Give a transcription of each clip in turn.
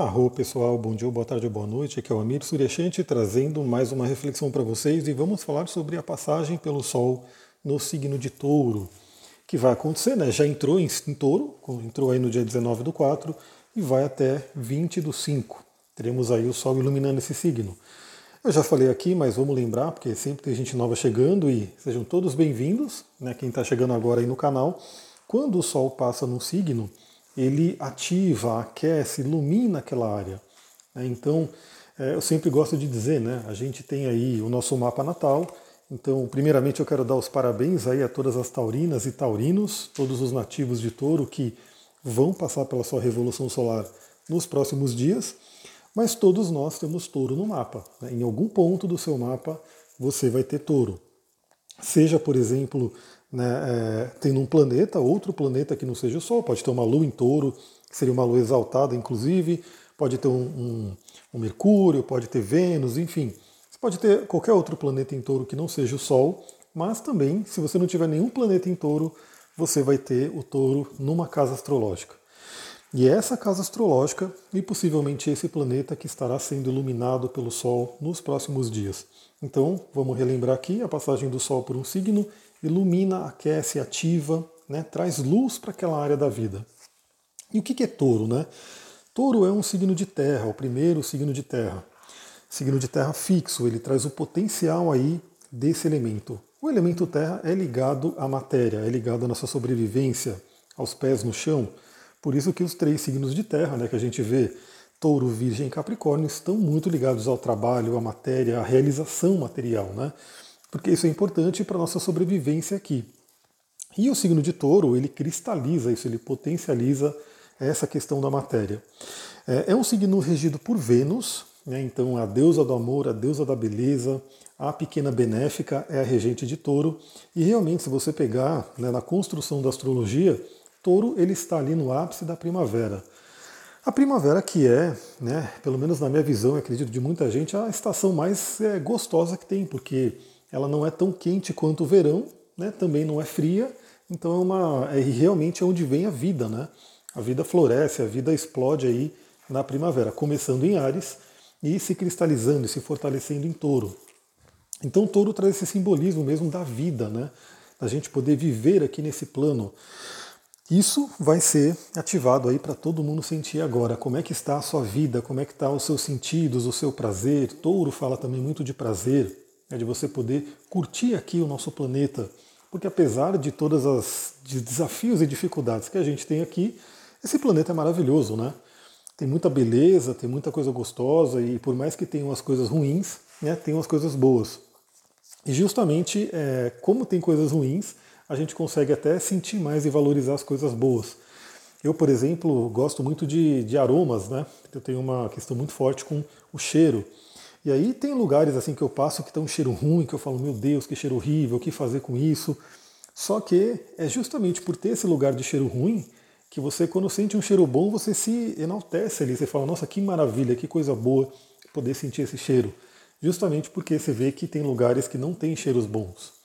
Arro pessoal, bom dia, boa tarde, boa noite. Aqui é o Amir Suryashanti trazendo mais uma reflexão para vocês e vamos falar sobre a passagem pelo Sol no signo de Touro, que vai acontecer, né? Já entrou em, em Touro, entrou aí no dia 19 do 4 e vai até 20 do 5. Teremos aí o Sol iluminando esse signo. Eu já falei aqui, mas vamos lembrar, porque sempre tem gente nova chegando e sejam todos bem-vindos, né? Quem está chegando agora aí no canal. Quando o Sol passa num signo, ele ativa, aquece, ilumina aquela área. Né? Então, é, eu sempre gosto de dizer, né? A gente tem aí o nosso mapa natal. Então, primeiramente, eu quero dar os parabéns aí a todas as taurinas e taurinos, todos os nativos de touro que vão passar pela sua revolução solar nos próximos dias. Mas todos nós temos touro no mapa. Né? Em algum ponto do seu mapa você vai ter touro. Seja, por exemplo, né, é, tendo um planeta, outro planeta que não seja o Sol, pode ter uma lua em touro, que seria uma lua exaltada, inclusive, pode ter um, um, um Mercúrio, pode ter Vênus, enfim. Você pode ter qualquer outro planeta em touro que não seja o Sol, mas também, se você não tiver nenhum planeta em touro, você vai ter o touro numa casa astrológica. E é essa casa astrológica e possivelmente esse planeta que estará sendo iluminado pelo Sol nos próximos dias. Então, vamos relembrar aqui a passagem do Sol por um signo ilumina, aquece, ativa, né, traz luz para aquela área da vida. E o que é touro? Né? Touro é um signo de terra, o primeiro signo de terra. Signo de terra fixo, ele traz o potencial aí desse elemento. O elemento terra é ligado à matéria, é ligado à nossa sobrevivência, aos pés no chão. Por isso que os três signos de terra, né, que a gente vê, touro, virgem e capricórnio, estão muito ligados ao trabalho, à matéria, à realização material. Né? porque isso é importante para a nossa sobrevivência aqui. E o signo de touro, ele cristaliza isso, ele potencializa essa questão da matéria. É, é um signo regido por Vênus, né, então a deusa do amor, a deusa da beleza, a pequena benéfica é a regente de touro, e realmente, se você pegar né, na construção da astrologia, touro ele está ali no ápice da primavera. A primavera que é, né, pelo menos na minha visão, acredito de muita gente, a estação mais é, gostosa que tem, porque ela não é tão quente quanto o verão, né? também não é fria, então é uma é realmente é onde vem a vida, né? A vida floresce, a vida explode aí na primavera, começando em Ares e se cristalizando se fortalecendo em Touro. Então Touro traz esse simbolismo mesmo da vida, né? Da gente poder viver aqui nesse plano. Isso vai ser ativado aí para todo mundo sentir agora. Como é que está a sua vida? Como é que está os seus sentidos, o seu prazer? Touro fala também muito de prazer é de você poder curtir aqui o nosso planeta, porque apesar de todas as de desafios e dificuldades que a gente tem aqui, esse planeta é maravilhoso, né? Tem muita beleza, tem muita coisa gostosa e por mais que tenham as coisas ruins, né, tem as coisas boas. E justamente é, como tem coisas ruins, a gente consegue até sentir mais e valorizar as coisas boas. Eu, por exemplo, gosto muito de, de aromas, né? Eu tenho uma questão muito forte com o cheiro. E aí tem lugares assim que eu passo que tem um cheiro ruim, que eu falo, meu Deus, que cheiro horrível, o que fazer com isso? Só que é justamente por ter esse lugar de cheiro ruim que você, quando sente um cheiro bom, você se enaltece ali. Você fala, nossa, que maravilha, que coisa boa poder sentir esse cheiro. Justamente porque você vê que tem lugares que não tem cheiros bons.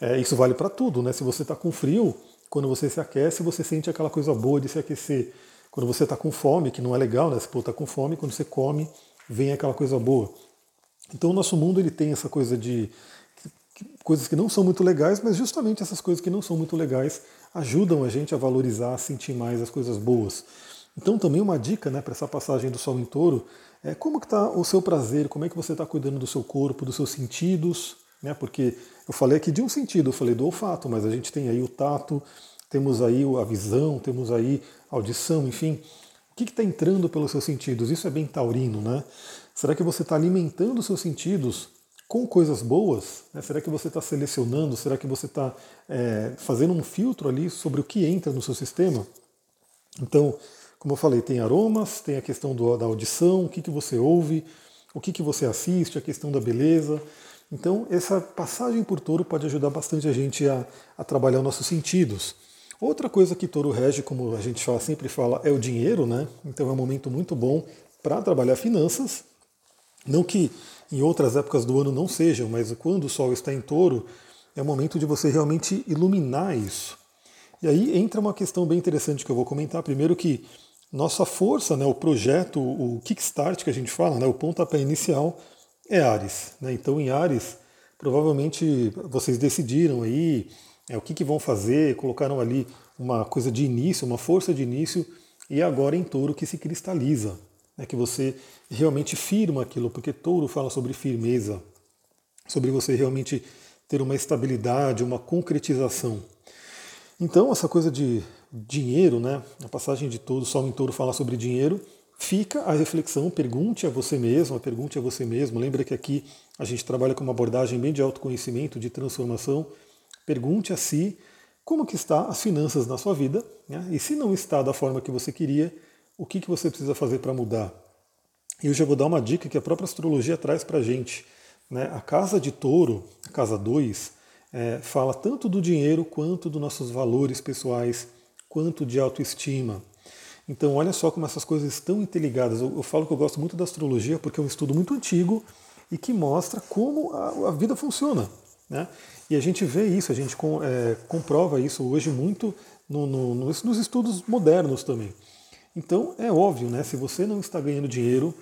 É, isso vale para tudo, né? Se você está com frio, quando você se aquece, você sente aquela coisa boa de se aquecer. Quando você está com fome, que não é legal, né? Você está com fome, quando você come, vem aquela coisa boa. Então o nosso mundo ele tem essa coisa de coisas que não são muito legais, mas justamente essas coisas que não são muito legais ajudam a gente a valorizar, a sentir mais as coisas boas. Então também uma dica né, para essa passagem do Sol em Touro é como que está o seu prazer, como é que você está cuidando do seu corpo, dos seus sentidos, né? Porque eu falei aqui de um sentido, eu falei do olfato, mas a gente tem aí o tato, temos aí a visão, temos aí a audição, enfim. O que está entrando pelos seus sentidos? Isso é bem taurino, né? Será que você está alimentando seus sentidos com coisas boas? Né? Será que você está selecionando? Será que você está é, fazendo um filtro ali sobre o que entra no seu sistema? Então, como eu falei, tem aromas, tem a questão do, da audição, o que, que você ouve, o que, que você assiste, a questão da beleza. Então, essa passagem por touro pode ajudar bastante a gente a, a trabalhar os nossos sentidos. Outra coisa que touro rege, como a gente sempre fala, é o dinheiro, né? Então é um momento muito bom para trabalhar finanças, não que em outras épocas do ano não sejam, mas quando o Sol está em touro, é o momento de você realmente iluminar isso. E aí entra uma questão bem interessante que eu vou comentar. Primeiro que nossa força, né, o projeto, o kickstart que a gente fala, né, o pontapé inicial é Ares. Né? Então em Ares, provavelmente vocês decidiram aí é, o que, que vão fazer, colocaram ali uma coisa de início, uma força de início, e agora em touro que se cristaliza, né, que você realmente firma aquilo, porque touro fala sobre firmeza, sobre você realmente ter uma estabilidade, uma concretização. Então, essa coisa de dinheiro, né, a passagem de todo, Sol em Touro fala sobre dinheiro, fica a reflexão, pergunte a você mesmo, pergunte a você mesmo. Lembra que aqui a gente trabalha com uma abordagem bem de autoconhecimento, de transformação. Pergunte a si como que está as finanças na sua vida, né? e se não está da forma que você queria, o que, que você precisa fazer para mudar. E eu já vou dar uma dica que a própria astrologia traz para a gente. Né? A casa de touro, a casa 2, é, fala tanto do dinheiro quanto dos nossos valores pessoais, quanto de autoestima. Então, olha só como essas coisas estão interligadas. Eu, eu, falo que eu gosto muito da astrologia porque é um estudo muito antigo e que mostra como a, a vida funciona. Né? E a gente vê isso, a gente com, é, comprova isso hoje muito no, no, nos, estudos modernos também. Então, é óbvio, né? se você não está ganhando dinheiro,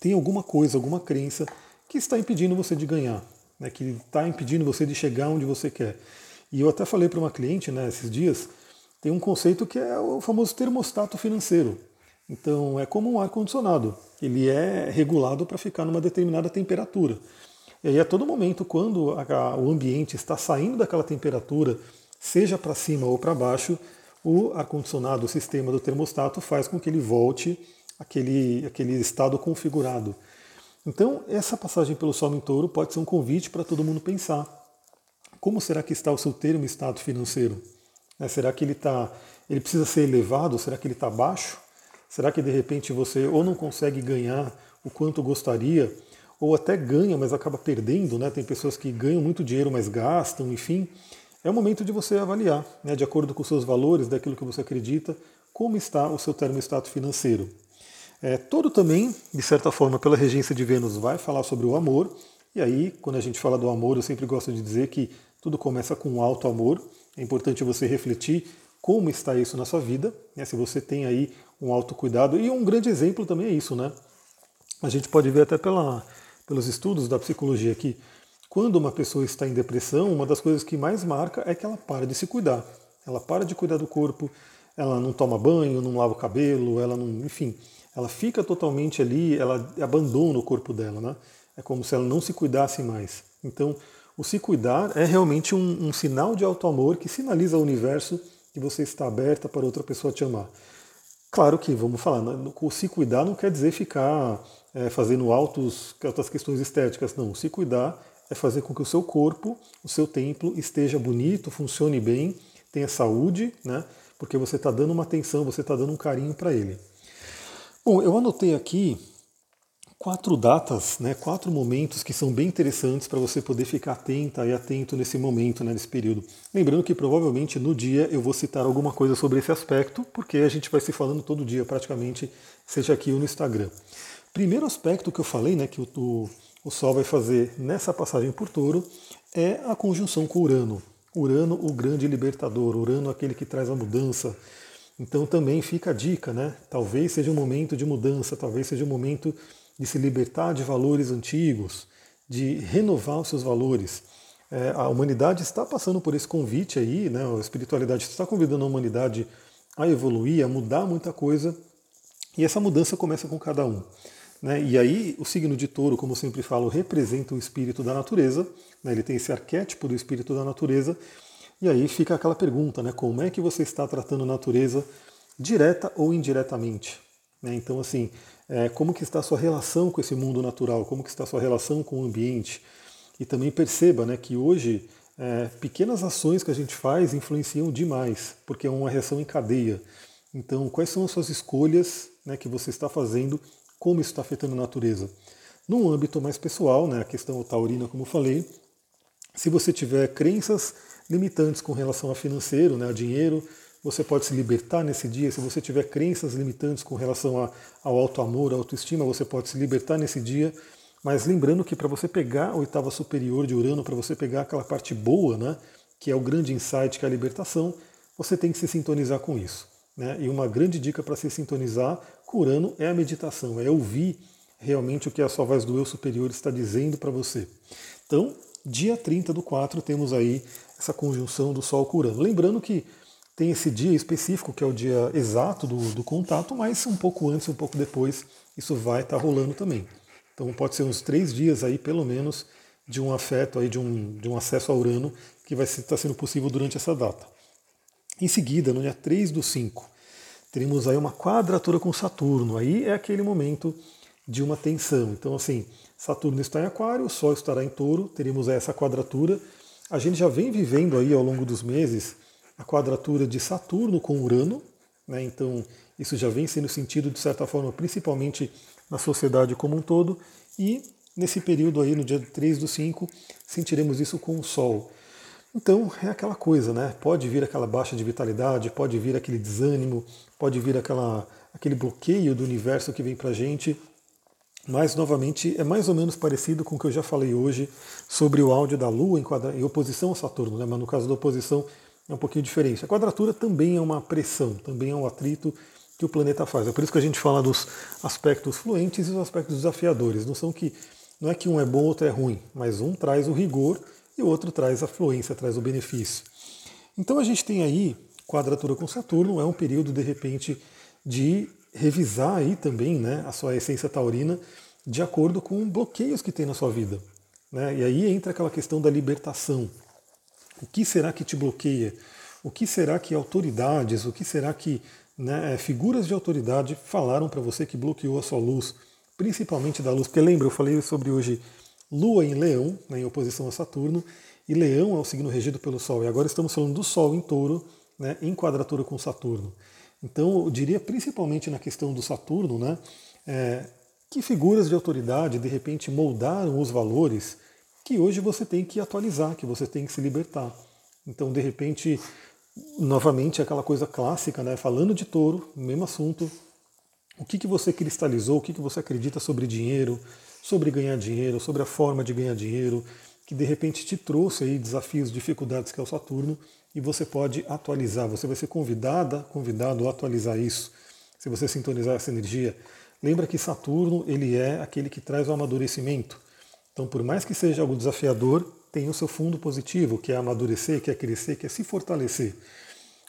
tem alguma coisa, alguma crença que está impedindo você de ganhar, né? que está impedindo você de chegar onde você quer. E eu até falei para uma cliente né, esses dias tem um conceito que é o famoso termostato financeiro. Então, é como um ar-condicionado. Ele é regulado para ficar numa determinada temperatura. E aí, a todo momento, quando a, o ambiente está saindo daquela temperatura, seja para cima ou para baixo, o ar-condicionado, o sistema do termostato, faz com que ele volte aquele, aquele estado configurado. Então, essa passagem pelo Sol em Touro pode ser um convite para todo mundo pensar. Como será que está o seu termo estado financeiro? Né? Será que ele está, ele precisa ser elevado? Será que ele está baixo? Será que de repente você ou não consegue ganhar o quanto gostaria, ou até ganha, mas acaba perdendo? Né? Tem pessoas que ganham muito dinheiro, mas gastam, enfim. É o momento de você avaliar, né, de acordo com os seus valores, daquilo que você acredita, como está o seu termostato financeiro. É, todo também, de certa forma, pela regência de Vênus, vai falar sobre o amor. E aí, quando a gente fala do amor, eu sempre gosto de dizer que tudo começa com um alto amor. É importante você refletir como está isso na sua vida, né? se você tem aí um autocuidado. E um grande exemplo também é isso, né? A gente pode ver até pela, pelos estudos da psicologia que quando uma pessoa está em depressão, uma das coisas que mais marca é que ela para de se cuidar. Ela para de cuidar do corpo, ela não toma banho, não lava o cabelo, ela não, enfim, ela fica totalmente ali, ela abandona o corpo dela, né? É como se ela não se cuidasse mais. Então, o se cuidar é realmente um, um sinal de auto-amor que sinaliza ao universo que você está aberta para outra pessoa te amar. Claro que, vamos falar, né, o se cuidar não quer dizer ficar é, fazendo altos, altas questões estéticas, não. Se cuidar é fazer com que o seu corpo, o seu templo esteja bonito, funcione bem, tenha saúde, né? Porque você está dando uma atenção, você está dando um carinho para ele. Bom, eu anotei aqui quatro datas, né, quatro momentos que são bem interessantes para você poder ficar atenta e atento nesse momento, né, nesse período. Lembrando que provavelmente no dia eu vou citar alguma coisa sobre esse aspecto, porque a gente vai se falando todo dia praticamente, seja aqui ou no Instagram. Primeiro aspecto que eu falei, né, que o, o Sol vai fazer nessa passagem por touro, é a conjunção com Urano. Urano, o grande libertador, Urano, aquele que traz a mudança. Então também fica a dica, né? Talvez seja um momento de mudança, talvez seja um momento de se libertar de valores antigos, de renovar os seus valores. É, a humanidade está passando por esse convite aí, né? a espiritualidade está convidando a humanidade a evoluir, a mudar muita coisa, e essa mudança começa com cada um. Né? E aí, o signo de touro, como sempre falo, representa o espírito da natureza, né? ele tem esse arquétipo do espírito da natureza, e aí fica aquela pergunta, né? como é que você está tratando a natureza direta ou indiretamente? Né? Então, assim, é, como que está a sua relação com esse mundo natural, como que está a sua relação com o ambiente. E também perceba né, que hoje é, pequenas ações que a gente faz influenciam demais, porque é uma reação em cadeia. Então, quais são as suas escolhas né, que você está fazendo, como isso está afetando a natureza? Num âmbito mais pessoal, né, a questão taurina, como eu falei, se você tiver crenças limitantes com relação a financeiro, né, a dinheiro, você pode se libertar nesse dia. Se você tiver crenças limitantes com relação a, ao auto-amor, autoestima, você pode se libertar nesse dia. Mas lembrando que para você pegar a oitava superior de Urano, para você pegar aquela parte boa, né, que é o grande insight, que é a libertação, você tem que se sintonizar com isso. Né? E uma grande dica para se sintonizar com Urano é a meditação, é ouvir realmente o que a sua voz do eu superior está dizendo para você. Então, dia 30 do 4, temos aí essa conjunção do Sol com Urano. Lembrando que tem esse dia específico, que é o dia exato do, do contato, mas um pouco antes, um pouco depois, isso vai estar tá rolando também. Então pode ser uns três dias aí, pelo menos, de um afeto, aí, de, um, de um acesso a Urano, que vai estar tá sendo possível durante essa data. Em seguida, no dia 3 do 5, teremos aí uma quadratura com Saturno. Aí é aquele momento de uma tensão. Então, assim, Saturno está em Aquário, o Sol estará em Touro, teremos essa quadratura. A gente já vem vivendo aí ao longo dos meses a quadratura de Saturno com Urano, né? então isso já vem sendo sentido de certa forma, principalmente na sociedade como um todo, e nesse período aí, no dia 3 do 5, sentiremos isso com o Sol. Então é aquela coisa, né? Pode vir aquela baixa de vitalidade, pode vir aquele desânimo, pode vir aquela, aquele bloqueio do universo que vem pra gente. Mas, novamente, é mais ou menos parecido com o que eu já falei hoje sobre o áudio da Lua em, quadra... em oposição a Saturno, né? mas no caso da oposição é um pouquinho diferente. A quadratura também é uma pressão, também é um atrito que o planeta faz. É por isso que a gente fala dos aspectos fluentes e os aspectos desafiadores. Não são que não é que um é bom, outro é ruim, mas um traz o rigor e o outro traz a fluência, traz o benefício. Então a gente tem aí quadratura com Saturno, é um período de repente de revisar aí também né, a sua essência taurina de acordo com bloqueios que tem na sua vida. Né? E aí entra aquela questão da libertação. O que será que te bloqueia? O que será que autoridades, o que será que né, figuras de autoridade falaram para você que bloqueou a sua luz, principalmente da luz? Porque lembra, eu falei sobre hoje Lua em Leão, né, em oposição a Saturno, e Leão é o signo regido pelo Sol. E agora estamos falando do Sol em Touro, né, em quadratura com Saturno. Então, eu diria principalmente na questão do Saturno, né, é, que figuras de autoridade de repente moldaram os valores que hoje você tem que atualizar, que você tem que se libertar. Então, de repente, novamente aquela coisa clássica, né, falando de touro, mesmo assunto, o que, que você cristalizou, o que, que você acredita sobre dinheiro, sobre ganhar dinheiro, sobre a forma de ganhar dinheiro, que de repente te trouxe aí desafios, dificuldades que é o Saturno, e você pode atualizar, você vai ser convidada, convidado a atualizar isso, se você sintonizar essa energia. Lembra que Saturno, ele é aquele que traz o amadurecimento. Então, por mais que seja algo desafiador, tem o seu fundo positivo, que é amadurecer, que é crescer, que é se fortalecer.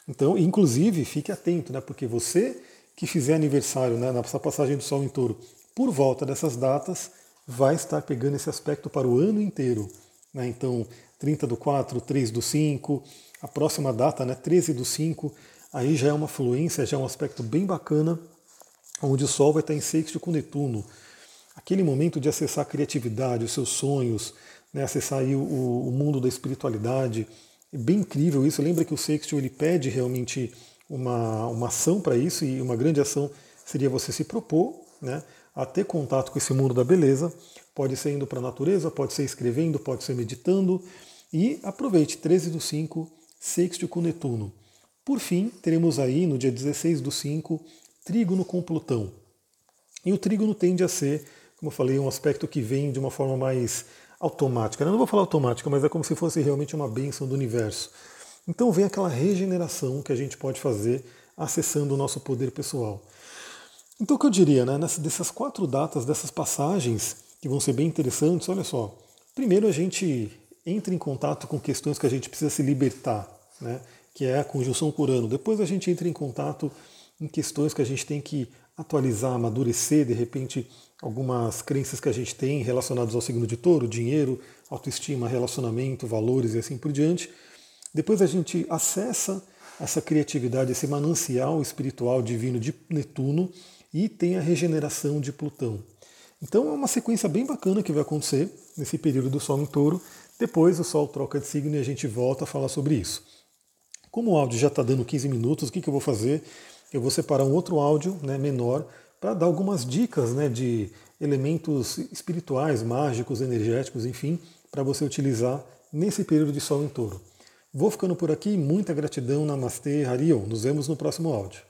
Então, inclusive, fique atento, né? Porque você que fizer aniversário né, nessa passagem do Sol em Touro, por volta dessas datas, vai estar pegando esse aspecto para o ano inteiro. Né? Então, 30 do 4, 3 do 5, a próxima data, né, 13 do 5, aí já é uma fluência, já é um aspecto bem bacana, onde o Sol vai estar em sexto com Netuno. Aquele momento de acessar a criatividade, os seus sonhos, né, acessar aí o, o, mundo da espiritualidade. É bem incrível isso. Lembra que o sexto ele pede realmente uma, uma ação para isso, e uma grande ação seria você se propor né, a ter contato com esse mundo da beleza. Pode ser indo para a natureza, pode ser escrevendo, pode ser meditando. E aproveite 13 do 5, sexto com Netuno. Por fim, teremos aí no dia 16 do 5, trígono com Plutão. E o trígono tende a ser, como eu falei, um aspecto que vem de uma forma mais automática. Eu não vou falar automática, mas é como se fosse realmente uma bênção do universo. Então vem aquela regeneração que a gente pode fazer acessando o nosso poder pessoal. Então o que eu diria, né, dessas quatro datas, dessas passagens, que vão ser bem interessantes, olha só. Primeiro a gente entra em contato com questões que a gente precisa se libertar, né, que é a conjunção com Urano. Depois a gente entra em contato em questões que a gente tem que atualizar, amadurecer, de repente, algumas crenças que a gente tem relacionadas ao signo de touro, dinheiro, autoestima, relacionamento, valores e assim por diante. Depois a gente acessa essa criatividade, esse manancial espiritual divino de Netuno e tem a regeneração de Plutão. Então é uma sequência bem bacana que vai acontecer nesse período do Sol em Touro. Depois o Sol troca de signo e a gente volta a falar sobre isso. Como o áudio já está dando 15 minutos, o que, que eu vou fazer? Eu vou separar um outro áudio né, menor para dar algumas dicas né, de elementos espirituais, mágicos, energéticos, enfim, para você utilizar nesse período de Sol em Touro. Vou ficando por aqui, muita gratidão, Namastê, Harion. Nos vemos no próximo áudio.